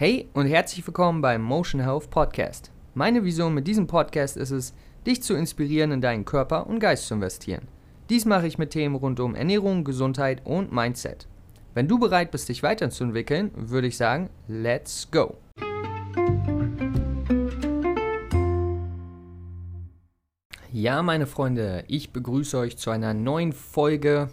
Hey und herzlich willkommen beim Motion Health Podcast. Meine Vision mit diesem Podcast ist es, dich zu inspirieren, in deinen Körper und Geist zu investieren. Dies mache ich mit Themen rund um Ernährung, Gesundheit und Mindset. Wenn du bereit bist, dich weiterzuentwickeln, würde ich sagen, let's go! Ja, meine Freunde, ich begrüße euch zu einer neuen Folge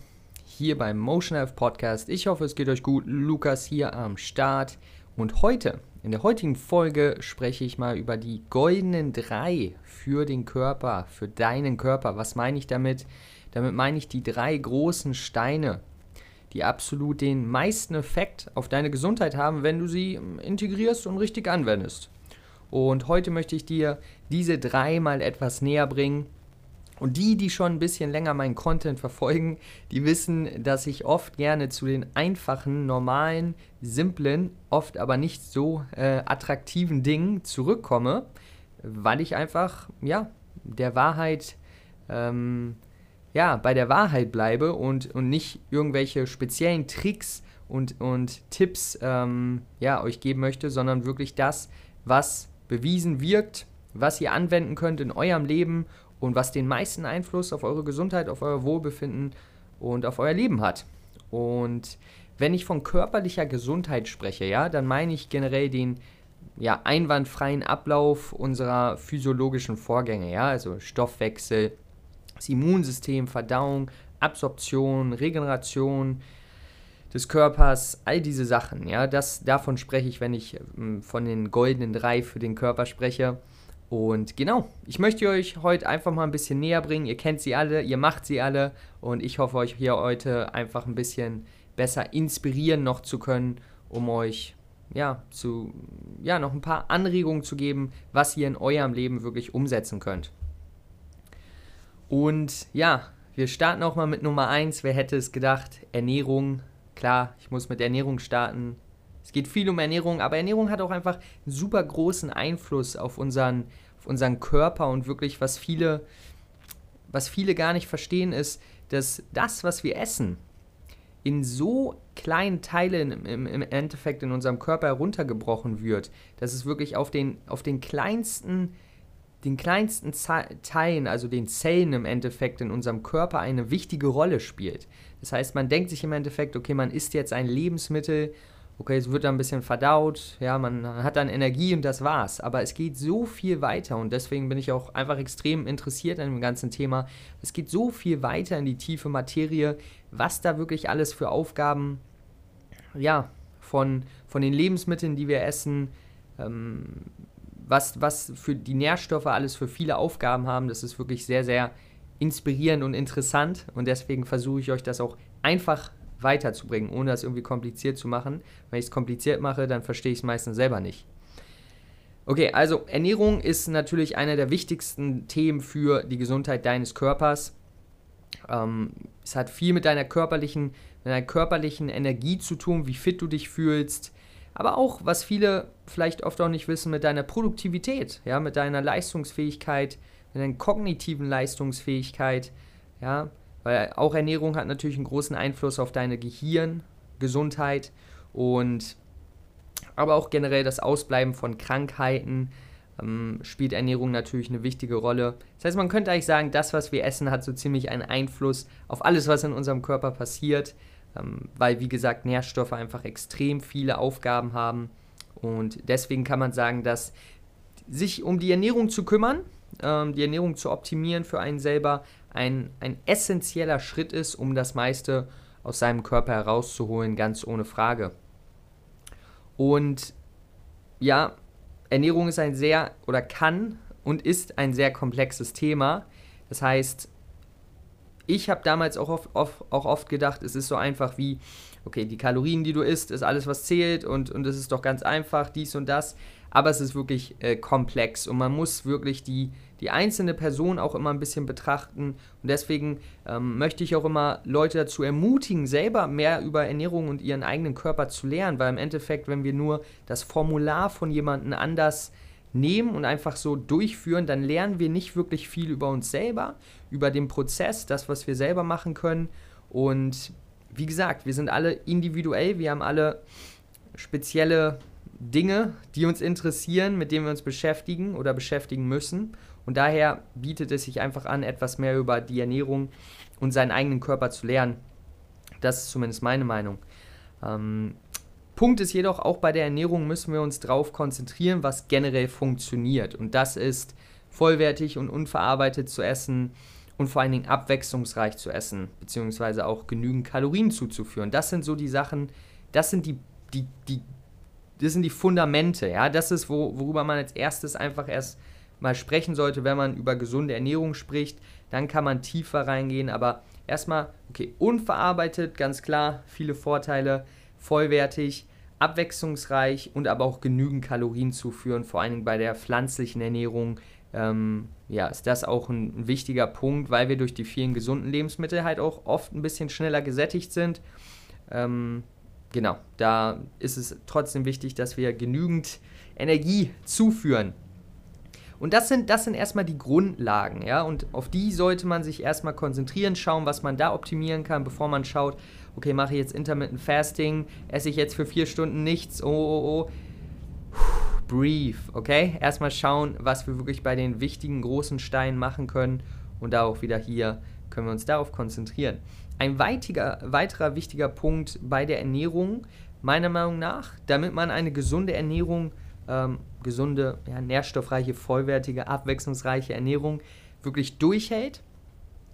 hier beim Motion Health Podcast. Ich hoffe, es geht euch gut. Lukas hier am Start. Und heute, in der heutigen Folge, spreche ich mal über die goldenen drei für den Körper, für deinen Körper. Was meine ich damit? Damit meine ich die drei großen Steine, die absolut den meisten Effekt auf deine Gesundheit haben, wenn du sie integrierst und richtig anwendest. Und heute möchte ich dir diese drei mal etwas näher bringen. Und die, die schon ein bisschen länger meinen Content verfolgen, die wissen, dass ich oft gerne zu den einfachen, normalen, simplen, oft aber nicht so äh, attraktiven Dingen zurückkomme, weil ich einfach, ja, der Wahrheit, ähm, ja, bei der Wahrheit bleibe und, und nicht irgendwelche speziellen Tricks und, und Tipps, ähm, ja, euch geben möchte, sondern wirklich das, was bewiesen wirkt, was ihr anwenden könnt in eurem Leben und was den meisten Einfluss auf eure Gesundheit, auf euer Wohlbefinden und auf euer Leben hat. Und wenn ich von körperlicher Gesundheit spreche, ja, dann meine ich generell den ja, einwandfreien Ablauf unserer physiologischen Vorgänge, ja, also Stoffwechsel, das Immunsystem, Verdauung, Absorption, Regeneration, des Körpers, all diese Sachen, ja, das, davon spreche ich, wenn ich ähm, von den goldenen drei für den Körper spreche. Und genau, ich möchte euch heute einfach mal ein bisschen näher bringen. Ihr kennt sie alle, ihr macht sie alle und ich hoffe, euch hier heute einfach ein bisschen besser inspirieren noch zu können, um euch ja, zu, ja, noch ein paar Anregungen zu geben, was ihr in eurem Leben wirklich umsetzen könnt. Und ja, wir starten auch mal mit Nummer 1. Wer hätte es gedacht? Ernährung Klar, ich muss mit Ernährung starten. Es geht viel um Ernährung, aber Ernährung hat auch einfach einen super großen Einfluss auf unseren, auf unseren Körper und wirklich, was viele, was viele gar nicht verstehen, ist, dass das, was wir essen, in so kleinen Teilen im, im, Endeffekt in unserem Körper heruntergebrochen wird, dass es wirklich auf den, auf den kleinsten den kleinsten Teilen, also den Zellen im Endeffekt in unserem Körper eine wichtige Rolle spielt. Das heißt, man denkt sich im Endeffekt, okay, man isst jetzt ein Lebensmittel, okay, es wird dann ein bisschen verdaut, ja, man hat dann Energie und das war's. Aber es geht so viel weiter und deswegen bin ich auch einfach extrem interessiert an dem ganzen Thema. Es geht so viel weiter in die tiefe Materie, was da wirklich alles für Aufgaben, ja, von, von den Lebensmitteln, die wir essen, ähm, was, was für die Nährstoffe alles für viele Aufgaben haben, das ist wirklich sehr, sehr inspirierend und interessant und deswegen versuche ich euch das auch einfach weiterzubringen, ohne das irgendwie kompliziert zu machen. Wenn ich es kompliziert mache, dann verstehe ich es meistens selber nicht. Okay, also Ernährung ist natürlich einer der wichtigsten Themen für die Gesundheit deines Körpers. Ähm, es hat viel mit deiner körperlichen, mit deiner körperlichen Energie zu tun, wie fit du dich fühlst, aber auch, was viele vielleicht oft auch nicht wissen, mit deiner Produktivität, ja, mit deiner Leistungsfähigkeit, mit deiner kognitiven Leistungsfähigkeit, ja, weil auch Ernährung hat natürlich einen großen Einfluss auf deine Gehirngesundheit und aber auch generell das Ausbleiben von Krankheiten ähm, spielt Ernährung natürlich eine wichtige Rolle. Das heißt, man könnte eigentlich sagen, das, was wir essen, hat so ziemlich einen Einfluss auf alles, was in unserem Körper passiert ähm, weil, wie gesagt, Nährstoffe einfach extrem viele Aufgaben haben. Und deswegen kann man sagen, dass sich um die Ernährung zu kümmern, ähm, die Ernährung zu optimieren für einen selber, ein, ein essentieller Schritt ist, um das meiste aus seinem Körper herauszuholen, ganz ohne Frage. Und ja, Ernährung ist ein sehr oder kann und ist ein sehr komplexes Thema. Das heißt, ich habe damals auch oft, oft, auch oft gedacht, es ist so einfach wie, okay, die Kalorien, die du isst, ist alles, was zählt und, und es ist doch ganz einfach, dies und das. Aber es ist wirklich äh, komplex und man muss wirklich die, die einzelne Person auch immer ein bisschen betrachten. Und deswegen ähm, möchte ich auch immer Leute dazu ermutigen, selber mehr über Ernährung und ihren eigenen Körper zu lernen, weil im Endeffekt, wenn wir nur das Formular von jemandem anders nehmen und einfach so durchführen, dann lernen wir nicht wirklich viel über uns selber, über den Prozess, das, was wir selber machen können. Und wie gesagt, wir sind alle individuell, wir haben alle spezielle Dinge, die uns interessieren, mit denen wir uns beschäftigen oder beschäftigen müssen. Und daher bietet es sich einfach an, etwas mehr über die Ernährung und seinen eigenen Körper zu lernen. Das ist zumindest meine Meinung. Ähm, Punkt ist jedoch, auch bei der Ernährung müssen wir uns darauf konzentrieren, was generell funktioniert. Und das ist vollwertig und unverarbeitet zu essen und vor allen Dingen abwechslungsreich zu essen, beziehungsweise auch genügend Kalorien zuzuführen. Das sind so die Sachen, das sind die, die, die, das sind die Fundamente, ja. Das ist, wo, worüber man als erstes einfach erst mal sprechen sollte, wenn man über gesunde Ernährung spricht. Dann kann man tiefer reingehen, aber erstmal, okay, unverarbeitet, ganz klar, viele Vorteile, vollwertig, abwechslungsreich und aber auch genügend Kalorien zuführen, vor allen Dingen bei der pflanzlichen Ernährung. Ähm, ja, ist das auch ein, wichtiger Punkt, weil wir durch die vielen gesunden Lebensmittel halt auch oft ein bisschen schneller gesättigt sind. Ähm, genau, da ist es trotzdem wichtig, dass wir genügend Energie zuführen. Und das sind, das sind erstmal die Grundlagen, ja, und auf die sollte man sich erstmal konzentrieren, schauen, was man da optimieren kann, bevor man schaut, okay, mache ich jetzt Intermittent Fasting, esse ich jetzt für vier Stunden nichts, oh, oh, oh. Breathe, okay? Erstmal schauen, was wir wirklich bei den wichtigen großen Steinen machen können und da auch wieder hier können wir uns darauf konzentrieren. Ein weitiger, weiterer wichtiger Punkt bei der Ernährung, meiner Meinung nach, damit man eine gesunde Ernährung, ähm, gesunde, ja, nährstoffreiche, vollwertige, abwechslungsreiche Ernährung wirklich durchhält,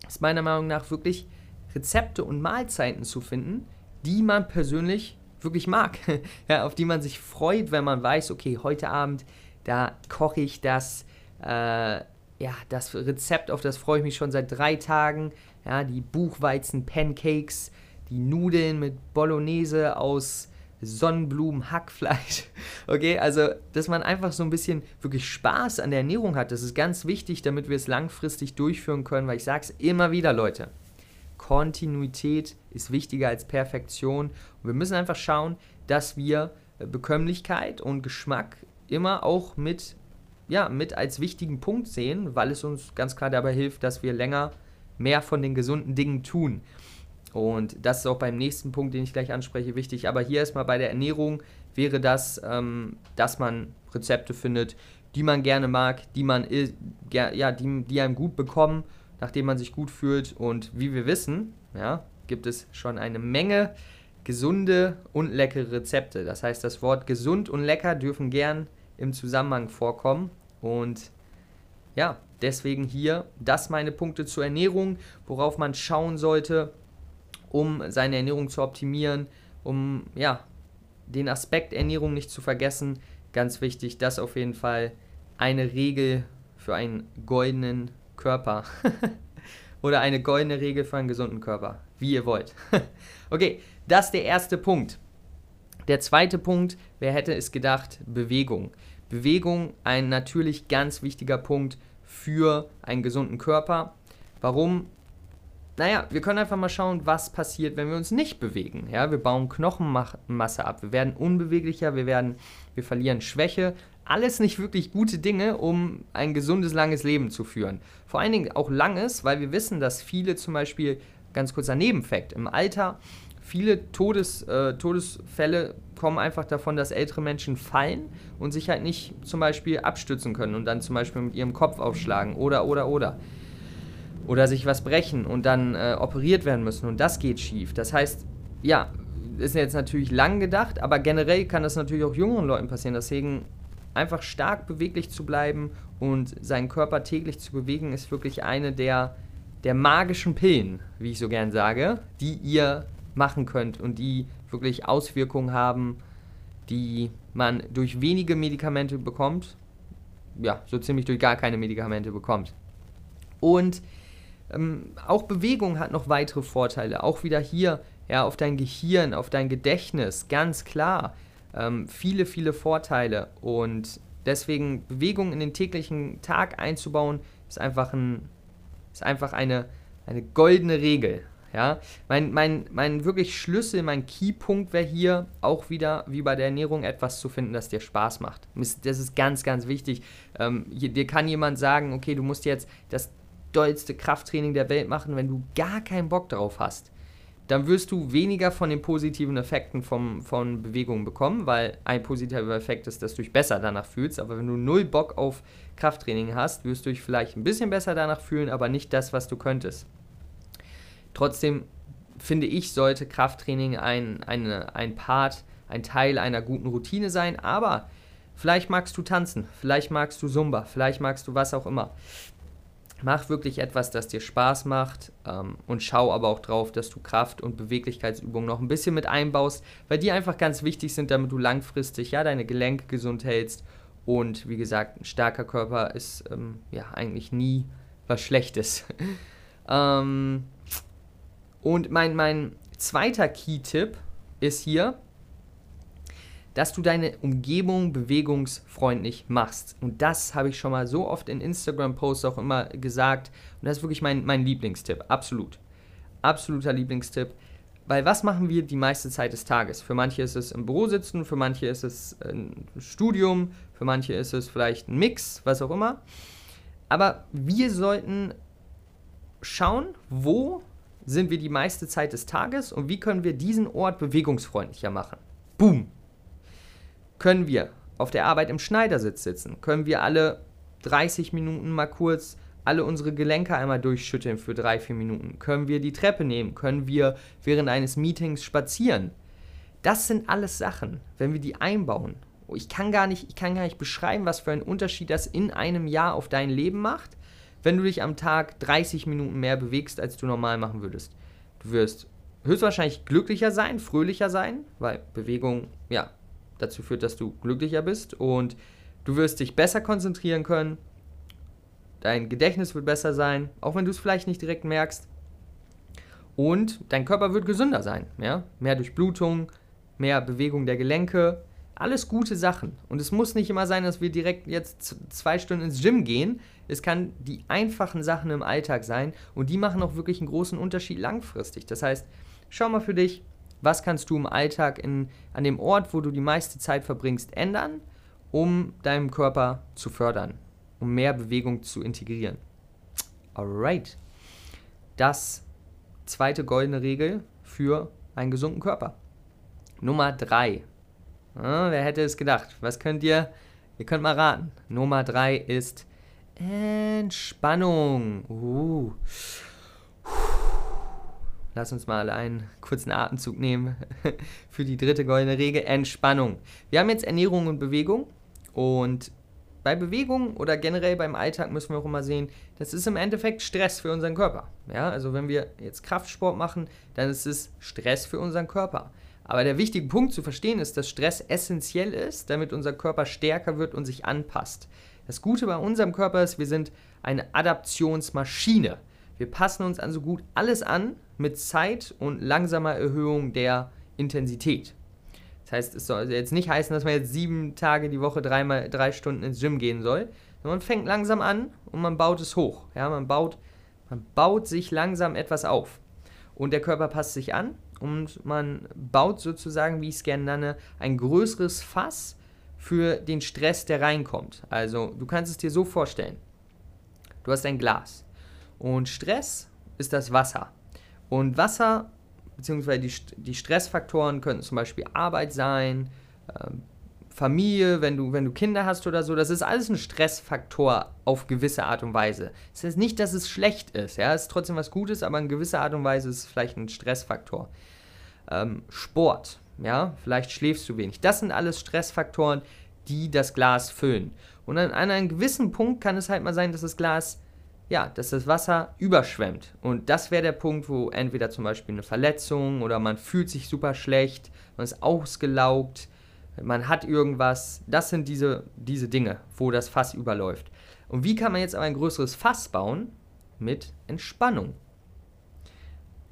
ist meiner Meinung nach wirklich Rezepte und Mahlzeiten zu finden, die man persönlich wirklich mag, ja, auf die man sich freut, wenn man weiß, okay, heute Abend, da koche ich das, äh, ja, das Rezept, auf das freue ich mich schon seit drei Tagen, ja, die Buchweizen-Pancakes, die Nudeln mit Bolognese aus Sonnenblumen, Hackfleisch. Okay, also, dass man einfach so ein bisschen wirklich Spaß an der Ernährung hat, das ist ganz wichtig, damit wir es langfristig durchführen können, weil ich sage es immer wieder, Leute. Kontinuität ist wichtiger als Perfektion. Und wir müssen einfach schauen, dass wir äh, Bekömmlichkeit und Geschmack immer auch mit, ja, mit als wichtigen Punkt sehen, weil es uns ganz klar dabei hilft, dass wir länger mehr von den gesunden Dingen tun. Und das ist auch beim nächsten Punkt, den ich gleich anspreche, wichtig. Aber hier erstmal bei der Ernährung wäre das, ähm, dass man Rezepte findet, die man gerne mag, die man ja, die, die einem gut bekommen nachdem man sich gut fühlt. Und wie wir wissen, ja, gibt es schon eine Menge gesunde und leckere Rezepte. Das heißt, das Wort gesund und lecker dürfen gern im Zusammenhang vorkommen. Und ja, deswegen hier das meine Punkte zur Ernährung, worauf man schauen sollte, um seine Ernährung zu optimieren, um ja, den Aspekt Ernährung nicht zu vergessen. Ganz wichtig, das auf jeden Fall eine Regel für einen goldenen Körper. Oder eine goldene Regel für einen gesunden Körper. Wie ihr wollt. okay, das ist der erste Punkt. Der zweite Punkt, wer hätte es gedacht, Bewegung. Bewegung, ein natürlich ganz wichtiger Punkt für einen gesunden Körper. Warum? Naja, wir können einfach mal schauen, was passiert, wenn wir uns nicht bewegen. Ja, wir bauen Knochenmasse ab, wir werden unbeweglicher, wir, werden, wir verlieren Schwäche, alles nicht wirklich gute Dinge, um ein gesundes, langes Leben zu führen. Vor allen Dingen auch langes, weil wir wissen, dass viele zum Beispiel, ganz kurzer Nebenfakt, im Alter viele Todes, äh, Todesfälle kommen einfach davon, dass ältere Menschen fallen und sich halt nicht zum Beispiel abstützen können und dann zum Beispiel mit ihrem Kopf aufschlagen oder, oder, oder. Oder sich was brechen und dann äh, operiert werden müssen und das geht schief. Das heißt, ja, ist jetzt natürlich lang gedacht, aber generell kann das natürlich auch jüngeren Leuten passieren. Deswegen einfach stark beweglich zu bleiben und seinen Körper täglich zu bewegen, ist wirklich eine der, der magischen Pillen, wie ich so gern sage, die ihr machen könnt und die wirklich Auswirkungen haben, die man durch wenige Medikamente bekommt. Ja, so ziemlich durch gar keine Medikamente bekommt. Und ähm, auch Bewegung hat noch weitere Vorteile. Auch wieder hier ja, auf dein Gehirn, auf dein Gedächtnis, ganz klar ähm, viele, viele Vorteile. Und deswegen Bewegung in den täglichen Tag einzubauen, ist einfach, ein, ist einfach eine, eine goldene Regel. Ja, mein, mein, mein wirklich Schlüssel, mein Keypunkt wäre hier auch wieder, wie bei der Ernährung, etwas zu finden, das dir Spaß macht. Das ist ganz, ganz wichtig. Ähm, hier, dir kann jemand sagen, okay, du musst jetzt das dollste Krafttraining der Welt machen, wenn du gar keinen Bock drauf hast dann wirst du weniger von den positiven Effekten vom, von Bewegungen bekommen, weil ein positiver Effekt ist, dass du dich besser danach fühlst. Aber wenn du null Bock auf Krafttraining hast, wirst du dich vielleicht ein bisschen besser danach fühlen, aber nicht das, was du könntest. Trotzdem finde ich, sollte Krafttraining ein, eine, ein Part, ein Teil einer guten Routine sein, aber vielleicht magst du tanzen, vielleicht magst du Zumba, vielleicht magst du was auch immer. Mach wirklich etwas, das dir Spaß macht ähm, und schau aber auch drauf, dass du Kraft- und Beweglichkeitsübungen noch ein bisschen mit einbaust, weil die einfach ganz wichtig sind, damit du langfristig ja deine Gelenke gesund hältst. Und wie gesagt, ein starker Körper ist ähm, ja eigentlich nie was Schlechtes. ähm, und mein, mein zweiter Key-Tipp ist hier, dass du deine Umgebung bewegungsfreundlich machst. Und das habe ich schon mal so oft in Instagram-Posts auch immer gesagt. Und das ist wirklich mein, mein Lieblingstipp. Absolut. Absoluter Lieblingstipp. Weil was machen wir die meiste Zeit des Tages? Für manche ist es im Büro sitzen, für manche ist es ein Studium, für manche ist es vielleicht ein Mix, was auch immer. Aber wir sollten schauen, wo sind wir die meiste Zeit des Tages und wie können wir diesen Ort bewegungsfreundlicher machen. Boom, können wir auf der Arbeit im Schneidersitz sitzen? Können wir alle 30 Minuten mal kurz alle unsere Gelenke einmal durchschütteln für drei, vier Minuten? Können wir die Treppe nehmen? Können wir während eines Meetings spazieren? Das sind alles Sachen, wenn wir die einbauen. Ich kann gar nicht, ich kann gar nicht beschreiben, was für einen Unterschied das in einem Jahr auf dein Leben macht, wenn du dich am Tag 30 Minuten mehr bewegst, als du normal machen würdest. Du wirst höchstwahrscheinlich glücklicher sein, fröhlicher sein, weil Bewegung, ja, dazu führt, dass du glücklicher bist und du wirst dich besser konzentrieren können. Dein Gedächtnis wird besser sein, auch wenn du es vielleicht nicht direkt merkst. Und dein Körper wird gesünder sein. Ja? Mehr Durchblutung, mehr Bewegung der Gelenke. Alles gute Sachen. Und es muss nicht immer sein, dass wir direkt jetzt zwei Stunden ins Gym gehen. Es kann die einfachen Sachen im Alltag sein und die machen auch wirklich einen großen Unterschied langfristig. Das heißt, schau mal für dich, was kannst du im Alltag in, an dem Ort, wo du die meiste Zeit verbringst, ändern, um deinem Körper zu fördern, um mehr Bewegung zu integrieren. Alright. Das zweite goldene Regel für einen gesunden Körper. Nummer 3. Ah, wer hätte es gedacht? Was könnt ihr? Ihr könnt mal raten. Nummer 3 ist Entspannung. Uh. Lass uns mal einen kurzen Atemzug nehmen für die dritte goldene Regel, Entspannung. Wir haben jetzt Ernährung und Bewegung und bei Bewegung oder generell beim Alltag müssen wir auch immer sehen, das ist im Endeffekt Stress für unseren Körper. Ja, also wenn wir jetzt Kraftsport machen, dann ist es Stress für unseren Körper. Aber der wichtige Punkt zu verstehen ist, dass Stress essentiell ist, damit unser Körper stärker wird und sich anpasst. Das Gute bei unserem Körper ist, wir sind eine Adaptionsmaschine. Wir passen uns also gut alles an mit Zeit und langsamer Erhöhung der Intensität. Das heißt, es soll jetzt nicht heißen, dass man jetzt sieben Tage die Woche dreimal drei Stunden ins Gym gehen soll. Man fängt langsam an und man baut es hoch. Ja, man baut, man baut sich langsam etwas auf. Und der Körper passt sich an und man baut sozusagen, wie ich es gerne nenne, ein größeres Fass für den Stress, der reinkommt. Also du kannst es dir so vorstellen. Du hast ein Glas. Und Stress ist das Wasser. Und Wasser, beziehungsweise die, die Stressfaktoren könnten zum Beispiel Arbeit sein, äh, Familie, wenn du, wenn du Kinder hast oder so, das ist alles ein Stressfaktor auf gewisse Art und Weise. Das heißt nicht, dass es schlecht ist, ja, es ist trotzdem was Gutes, aber in gewisser Art und Weise ist es vielleicht ein Stressfaktor. Ähm, Sport, ja, vielleicht schläfst du wenig. Das sind alles Stressfaktoren, die das Glas füllen. Und an, an einem gewissen Punkt kann es halt mal sein, dass das Glas ja, dass das Wasser überschwemmt. Und das wäre der Punkt, wo entweder zum Beispiel eine Verletzung oder man fühlt sich super schlecht, man ist ausgelaugt, man hat irgendwas. Das sind diese, diese Dinge, wo das Fass überläuft. Und wie kann man jetzt aber ein größeres Fass bauen? Mit Entspannung.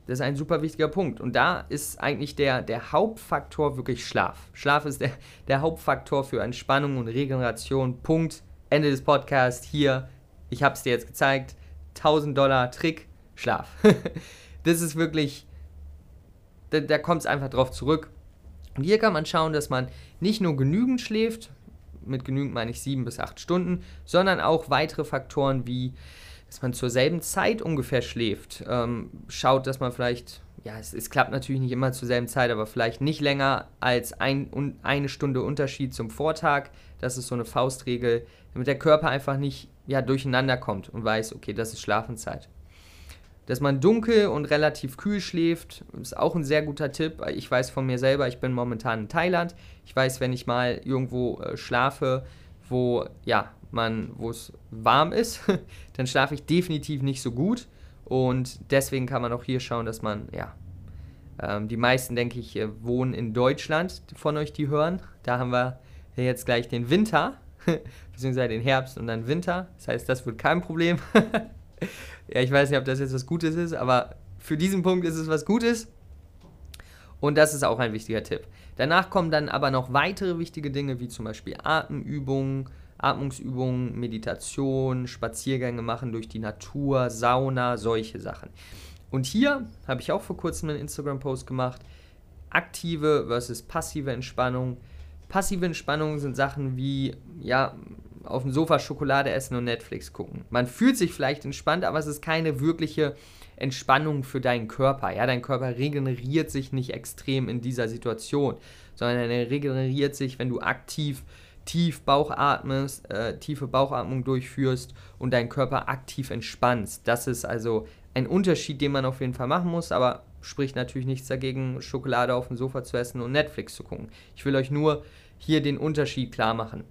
Das ist ein super wichtiger Punkt. Und da ist eigentlich der, der Hauptfaktor wirklich Schlaf. Schlaf ist der, der Hauptfaktor für Entspannung und Regeneration. Punkt. Ende des Podcasts hier ich habe es dir jetzt gezeigt, 1000 Dollar Trick, Schlaf. das ist wirklich, da, da kommt es einfach drauf zurück. Und hier kann man schauen, dass man nicht nur genügend schläft, mit genügend meine ich sieben bis acht Stunden, sondern auch weitere Faktoren wie, dass man zur selben Zeit ungefähr schläft. Ähm, schaut, dass man vielleicht ja, es, es, klappt natürlich nicht immer zur selben Zeit, aber vielleicht nicht länger als ein, eine Stunde Unterschied zum Vortag. Das ist so eine Faustregel, damit der Körper einfach nicht ja, durcheinander kommt und weiß, okay, das ist Schlafenszeit. Dass man dunkel und relativ kühl schläft, ist auch ein sehr guter Tipp. Ich weiß von mir selber, ich bin momentan in Thailand. Ich weiß, wenn ich mal irgendwo äh, schlafe, wo ja, man, wo es warm ist, dann schlafe ich definitiv nicht so gut. Und deswegen kann man auch hier schauen, dass man, ja, ähm, die meisten, denke ich, äh, wohnen in Deutschland von euch, die hören. Da haben wir jetzt gleich den Winter, beziehungsweise den Herbst und dann Winter. Das heißt, das wird kein Problem. ja, ich weiß nicht, ob das jetzt was Gutes ist, aber für diesen Punkt ist es was Gutes. Und das ist auch ein wichtiger Tipp. Danach kommen dann aber noch weitere wichtige Dinge, wie zum Beispiel Atemübungen, Atmungsübungen, Meditation, Spaziergänge machen durch die Natur, Sauna, solche Sachen. Und hier habe ich auch vor kurzem einen Instagram-Post gemacht. Aktive versus passive Entspannung. Passive Entspannung sind Sachen wie, ja, auf dem Sofa Schokolade essen und Netflix gucken. Man fühlt sich vielleicht entspannt, aber es ist keine wirkliche Entspannung für deinen Körper. Ja, dein Körper regeneriert sich nicht extrem in dieser Situation, sondern er regeneriert sich, wenn du aktiv tief Bauch atmest, äh, tiefe Bauchatmung durchführst und deinen Körper aktiv entspannst. Das ist also ein Unterschied, den man auf jeden Fall machen muss, aber spricht natürlich nichts dagegen, Schokolade auf dem Sofa zu essen und Netflix zu gucken. Ich will euch nur hier den Unterschied klar machen.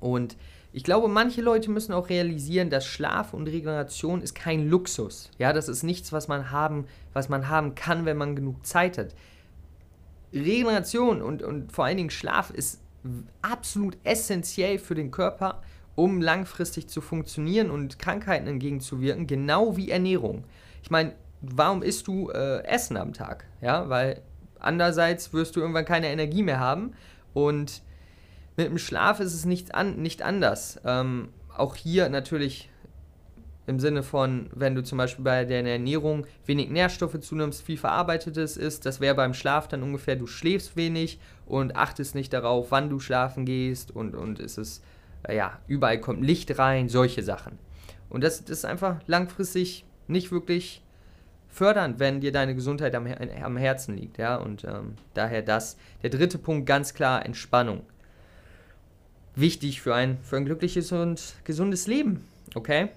Und ich glaube, manche Leute müssen auch realisieren, dass Schlaf und Regeneration ist kein Luxus. Ja, das ist nichts, was man haben, was man haben kann, wenn man genug Zeit hat. Regeneration und, und vor allen Dingen Schlaf ist absolut essentiell für den Körper, um langfristig zu funktionieren und Krankheiten entgegenzuwirken, genau wie Ernährung. Ich meine, warum isst du äh, Essen am Tag? Ja, weil andererseits wirst du irgendwann keine Energie mehr haben und mit dem Schlaf ist es nicht, an, nicht anders. Ähm, auch hier natürlich im Sinne von, wenn du zum Beispiel bei der Ernährung wenig Nährstoffe zunimmst, viel Verarbeitetes ist, das wäre beim Schlaf dann ungefähr, du schläfst wenig und achtest nicht darauf, wann du schlafen gehst und, und ist es, äh, ja, überall kommt Licht rein, solche Sachen. Und das, das ist einfach langfristig nicht wirklich fördernd, wenn dir deine Gesundheit am, am Herzen liegt, ja, und ähm, daher das. Der dritte Punkt, ganz klar, Entspannung. Wichtig für ein, für ein glückliches und gesundes Leben, okay?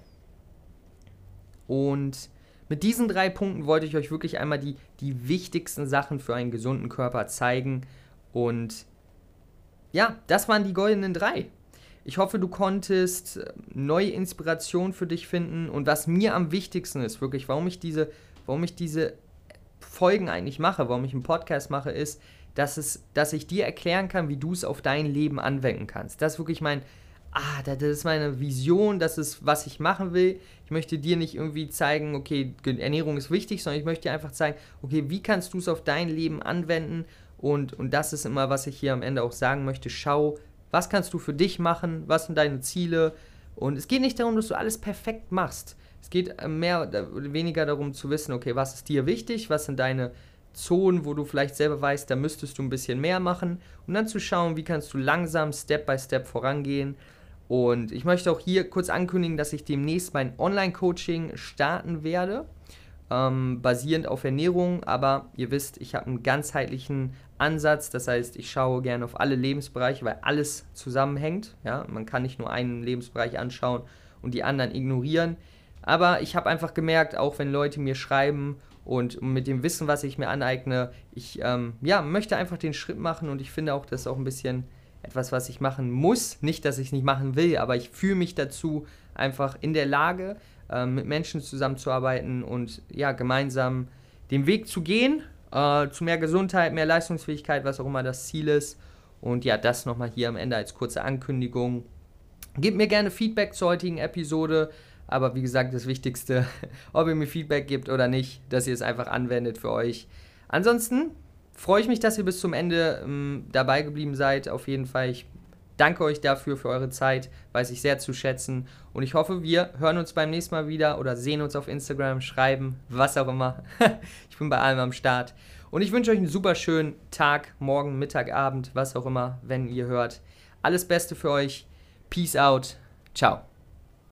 Und mit diesen drei Punkten wollte ich euch wirklich einmal die, die wichtigsten Sachen für einen gesunden Körper zeigen. Und ja, das waren die goldenen drei. Ich hoffe, du konntest äh, neue Inspiration für dich finden. Und was mir am wichtigsten ist, wirklich, warum ich diese, warum ich diese Folgen eigentlich mache, warum ich einen Podcast mache, ist, dass, es, dass ich dir erklären kann, wie du es auf dein Leben anwenden kannst. Das ist wirklich mein, ah, das ist meine Vision, das ist, was ich machen will. Ich möchte dir nicht irgendwie zeigen, okay, Ernährung ist wichtig, sondern ich möchte dir einfach zeigen, okay, wie kannst du es auf dein Leben anwenden? Und, und das ist immer, was ich hier am Ende auch sagen möchte. Schau, was kannst du für dich machen? Was sind deine Ziele? Und es geht nicht darum, dass du alles perfekt machst. Es geht äh, mehr oder weniger darum zu wissen, okay, was ist dir wichtig? Was sind deine Zonen, wo du vielleicht selber weißt, da müsstest du ein bisschen mehr machen. Und dann zu schauen, wie kannst du langsam, Step by Step vorangehen und ich möchte auch hier kurz ankündigen, dass ich demnächst mein Online-Coaching starten werde, ähm, basierend auf Ernährung. Aber ihr wisst, ich habe einen ganzheitlichen Ansatz. Das heißt, ich schaue gerne auf alle Lebensbereiche, weil alles zusammenhängt. Ja? Man kann nicht nur einen Lebensbereich anschauen und die anderen ignorieren. Aber ich habe einfach gemerkt, auch wenn Leute mir schreiben und mit dem Wissen, was ich mir aneigne, ich ähm, ja, möchte einfach den Schritt machen und ich finde auch, das ist auch ein bisschen etwas, was ich machen muss. Nicht, dass ich es nicht machen will, aber ich fühle mich dazu einfach in der Lage, äh, mit Menschen zusammenzuarbeiten und ja, gemeinsam den Weg zu gehen, äh, zu mehr Gesundheit, mehr Leistungsfähigkeit, was auch immer das Ziel ist. Und ja, das nochmal hier am Ende als kurze Ankündigung. Gebt mir gerne Feedback zur heutigen Episode. Aber wie gesagt, das Wichtigste, ob ihr mir Feedback gebt oder nicht, dass ihr es einfach anwendet für euch. Ansonsten freue ich mich, dass ihr bis zum Ende ähm, dabei geblieben seid. Auf jeden Fall. Ich danke euch dafür, für eure Zeit. Weiß ich sehr zu schätzen. Und ich hoffe, wir hören uns beim nächsten Mal wieder oder sehen uns auf Instagram, schreiben, was auch immer. ich bin bei allem am Start. Und ich wünsche euch einen super schönen Tag, morgen, Mittag, Abend, was auch immer, wenn ihr hört. Alles Beste für euch. Peace out. Ciao.